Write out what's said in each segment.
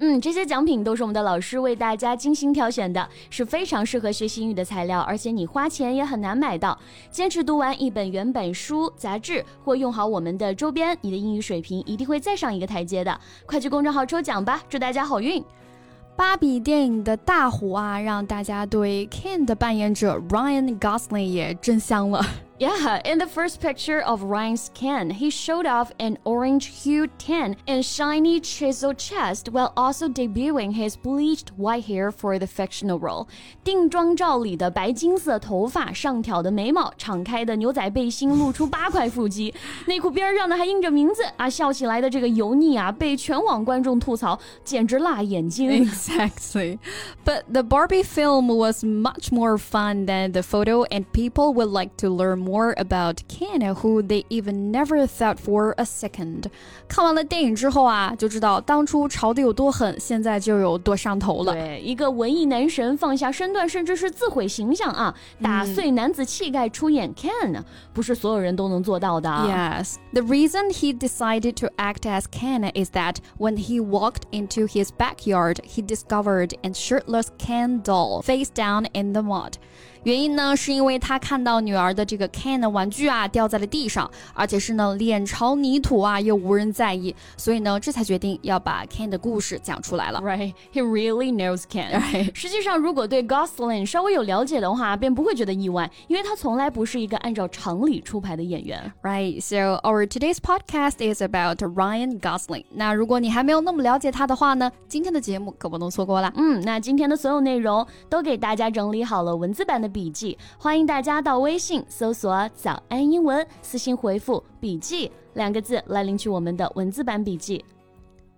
嗯，这些奖品都是我们的老师为大家精心挑选的，是非常适合学习英语的材料，而且你花钱也很难买到。坚持读完一本原本书、杂志，或用好我们的周边，你的英语水平一定会再上一个台阶的。快去公众号抽奖吧，祝大家好运！芭比电影的大火啊，让大家对 Ken 的扮演者 Ryan Gosling 也真香了。Yeah, in the first picture of Ryan's Ken, he showed off an orange-hued tan and shiny chiseled chest while also debuting his bleached white hair for the fictional role. 定妆照里的白金色头发、上挑的眉毛、敞开的牛仔背心露出八块腹肌，内裤边上呢还印着名字啊，笑起来的这个油腻啊，被全网观众吐槽，简直辣眼睛。Exactly, but the Barbie film was much more fun than the photo, and people would like to learn more about Ken, who they even never thought for a second. 看完了电影之后啊，就知道当初潮的有多狠，现在就有多上头了。对，一个文艺男神放下身段，甚至是自毁形象啊，打碎男子气概出演 Ken，、嗯、不是所有人都能做到的。Yes, the reason he decided to act as Ken is that when he walked into his backyard, he discovered a shirtless Ken doll face down in the mud. 原因呢，是因为他看到女儿的这个 Ken 的玩具啊掉在了地上，而且是呢脸朝泥土啊，又无人在意，所以呢，这才决定要把 Ken 的故事讲出来了。Right, he really knows Ken. Right. 实际上，如果对 Gosling 稍微有了解的话，便不会觉得意外，因为他从来不是一个按照常理出牌的演员。Right, so our today's podcast is about Ryan Gosling. 那如果你还没有那么了解他的话呢，今天的节目可不能错过啦。嗯，那今天的所有内容都给大家整理好了文字版的笔记，欢迎大家到微信搜索“早安英文”，私信回复“笔记”两个字来领取我们的文字版笔记。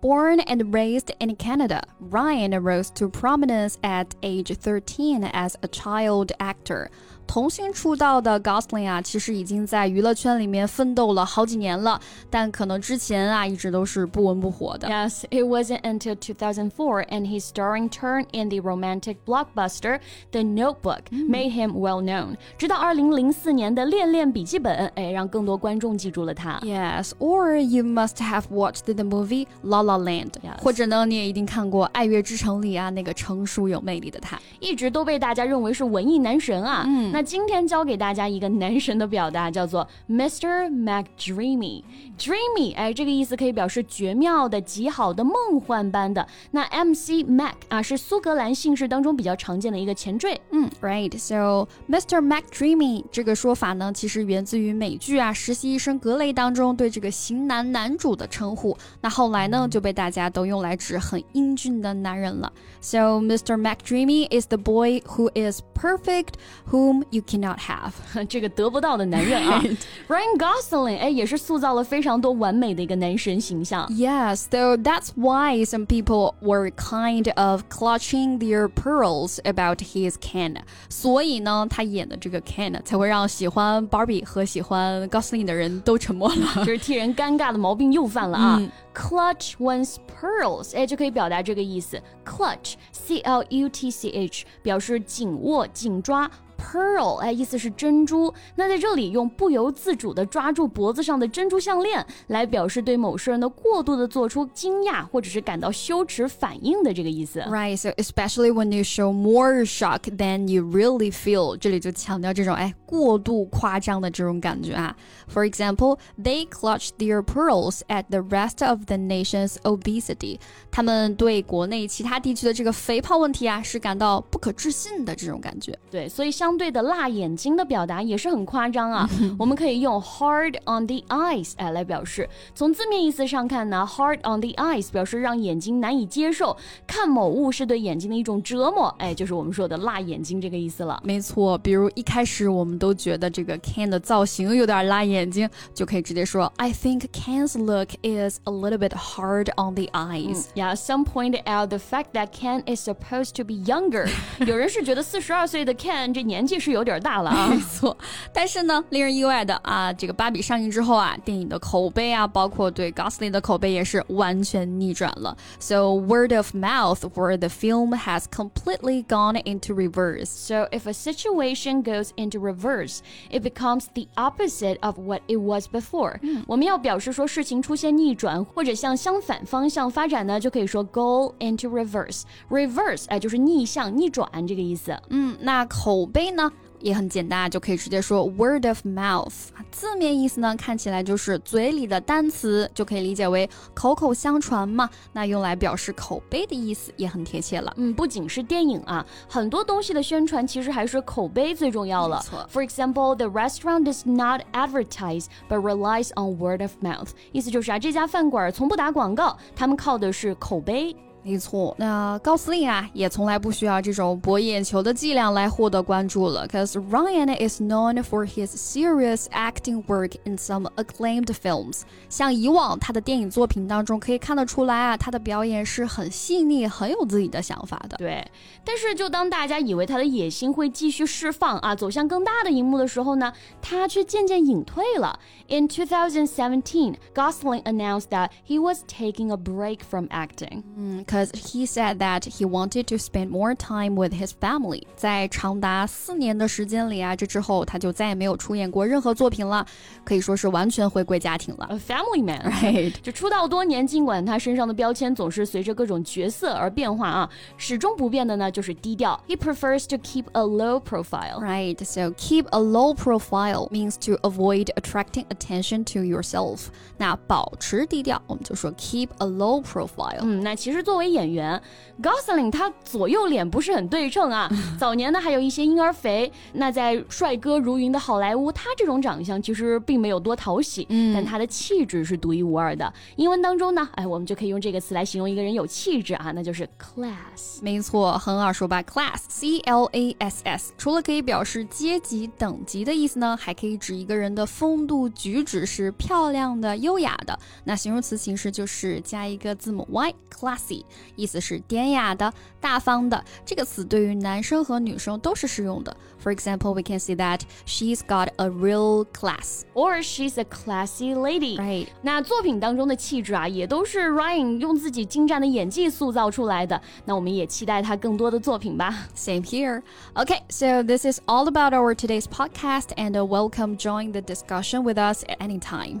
Born and raised in Canada, Ryan rose to prominence at age 13 as a child actor. 童星出道的 Gosling 啊，其实已经在娱乐圈里面奋斗了好几年了，但可能之前啊一直都是不温不火的。 Yes, it wasn't until 2004 and his starring turn in the romantic blockbuster The Notebook made him well known. 直到2004年的《恋恋笔记本》，哎，让更多观众记住了他。 Yes, or you must have watched the movie La La Land. 或者呢，你也一定看过《爱乐之城》里啊那个成熟有魅力的他。一直都被大家认为是文艺男神啊。嗯，那今天教给大家一个男神的表达，叫做 Mr. McDreamy。Dreamy，哎，这个意思可以表示绝妙的、极好的、梦幻般的。那 MC Mac 啊，是苏格兰姓氏当中比较常见的一个前缀。嗯，Right. So Mr. McDreamy 这个说法呢，其实源自于美剧啊《实习医生格雷》当中对这个型男男主的称呼。那后来呢，就 被大家都用来指很英俊的男人了。So Mr. McDreamy is the boy who is perfect, whom you cannot have. 这个得不到的男人啊，Ryan Gosling，哎，也是塑造了非常多完美的一个男神形象。 Yes, so that's why some people were kind of clutching their pearls about his Ken. 所以呢，他演的这个 Ken 才会让喜欢 Barbie 和喜欢 Gosling 的人都沉默了。就是替人尴尬的毛病又犯了啊。 Clutch one's pearls，哎，就可以表达这个意思。Clutch，C L U T C H，表示紧握、紧抓。 Pearl，哎，意思是珍珠。那在这里用不由自主的抓住脖子上的珍珠项链，来表示对某事人的过度的做出惊讶或者是感到羞耻反应的这个意思。Right, so especially when you show more shock than you really feel，这里就强调这种哎过度夸张的这种感觉啊。For example, they clutched their pearls at the rest of the nation's obesity。他们对国内其他地区的这个肥胖问题啊是感到不可置信的这种感觉。对，所以相对的辣眼睛的表达也是很夸张啊。我们可以用 hard on the eyes 哎来表示。从字面意思上看呢，hard on the eyes 表示让眼睛难以接受，看某物是对眼睛的一种折磨，哎，就是我们说的辣眼睛这个意思了。没错，比如一开始我们都觉得这个 Ken 的造型有点辣眼睛，就可以直接说 I think Ken's look is a little bit hard on the eyes。Yeah, some pointed out the fact that Ken is supposed to be younger. 有人是觉得四十二岁的 Ken 这年年纪是有点大了啊。没错，但是呢，令人意外的啊，这个芭比上映之后啊，电影的口碑啊，包括对 Gosling 的口碑也是完全逆转了。So word of mouth for the film has completely gone into reverse. So if a situation goes into reverse, it becomes the opposite of what it was before. 我们要表示说事情出现逆转或者向相反方向发展呢，就可以说 go into reverse. Reverse 哎，就是逆向、逆转这个意思。嗯，那口碑 呢？也很简单，就可以直接说 word of mouth。字面意思呢，看起来就是嘴里的单词，就可以理解为口口相传嘛。那用来表示口碑的意思也很贴切了。嗯，不仅是电影啊，很多东西的宣传其实还是口碑最重要了。For example, the restaurant does not advertise but relies on word of mouth。意思就是啊，这家饭馆从不打广告，他们靠的是口碑。没错，那高司令啊，也从来不需要这种博眼球的伎俩来获得关注了。Cause Ryan is known for his serious acting work in some acclaimed films。像以往他的电影作品当中可以看得出来啊，他的表演是很细腻、很有自己的想法的。对，但是就当大家以为他的野心会继续释放啊，走向更大的荧幕的时候呢，他却渐渐隐退了。In 2017, Gosling announced that he was taking a break from acting. 嗯 ，cause he said that he wanted to spend more time with his family. 在长达四年的时间里啊，这之后他就再也没有出演过任何作品了，可以说是完全回归家庭了。A family man, right? 就出道多年，尽管他身上的标签总是随着各种角色而变化啊，始终不变的呢就是低调。He prefers to keep a low profile. Right. So keep a low profile means to avoid attracting attention to yourself。那保持低调，我们就说 keep a low profile。嗯，那其实作为 演员，Gosling 他左右脸不是很对称啊。早年呢还有一些婴儿肥。那在帅哥如云的好莱坞，他这种长相其实并没有多讨喜，嗯，但他的气质是独一无二的。英文当中呢，哎，我们就可以用这个词来形容一个人有气质啊，那就是 class。没错，很耳熟吧？class，c l a s s，除了可以表示阶级等级的意思呢，还可以指一个人的风度举止。是漂亮的、优雅的。那形容词形式就是加一个字母 y，classy，意思是典雅的、大方的。这个词对于男生和女生都是适用的。For example, we can see that she's got a real class, or she's a classy lady. Right. 那作品当中的气质啊，也都是 Ryan 用自己精湛的演技塑造出来的。那我们也期待他更多的作品吧。Same here. Okay, so this is all about our today's podcast, and welcome join the discussion with us at any time。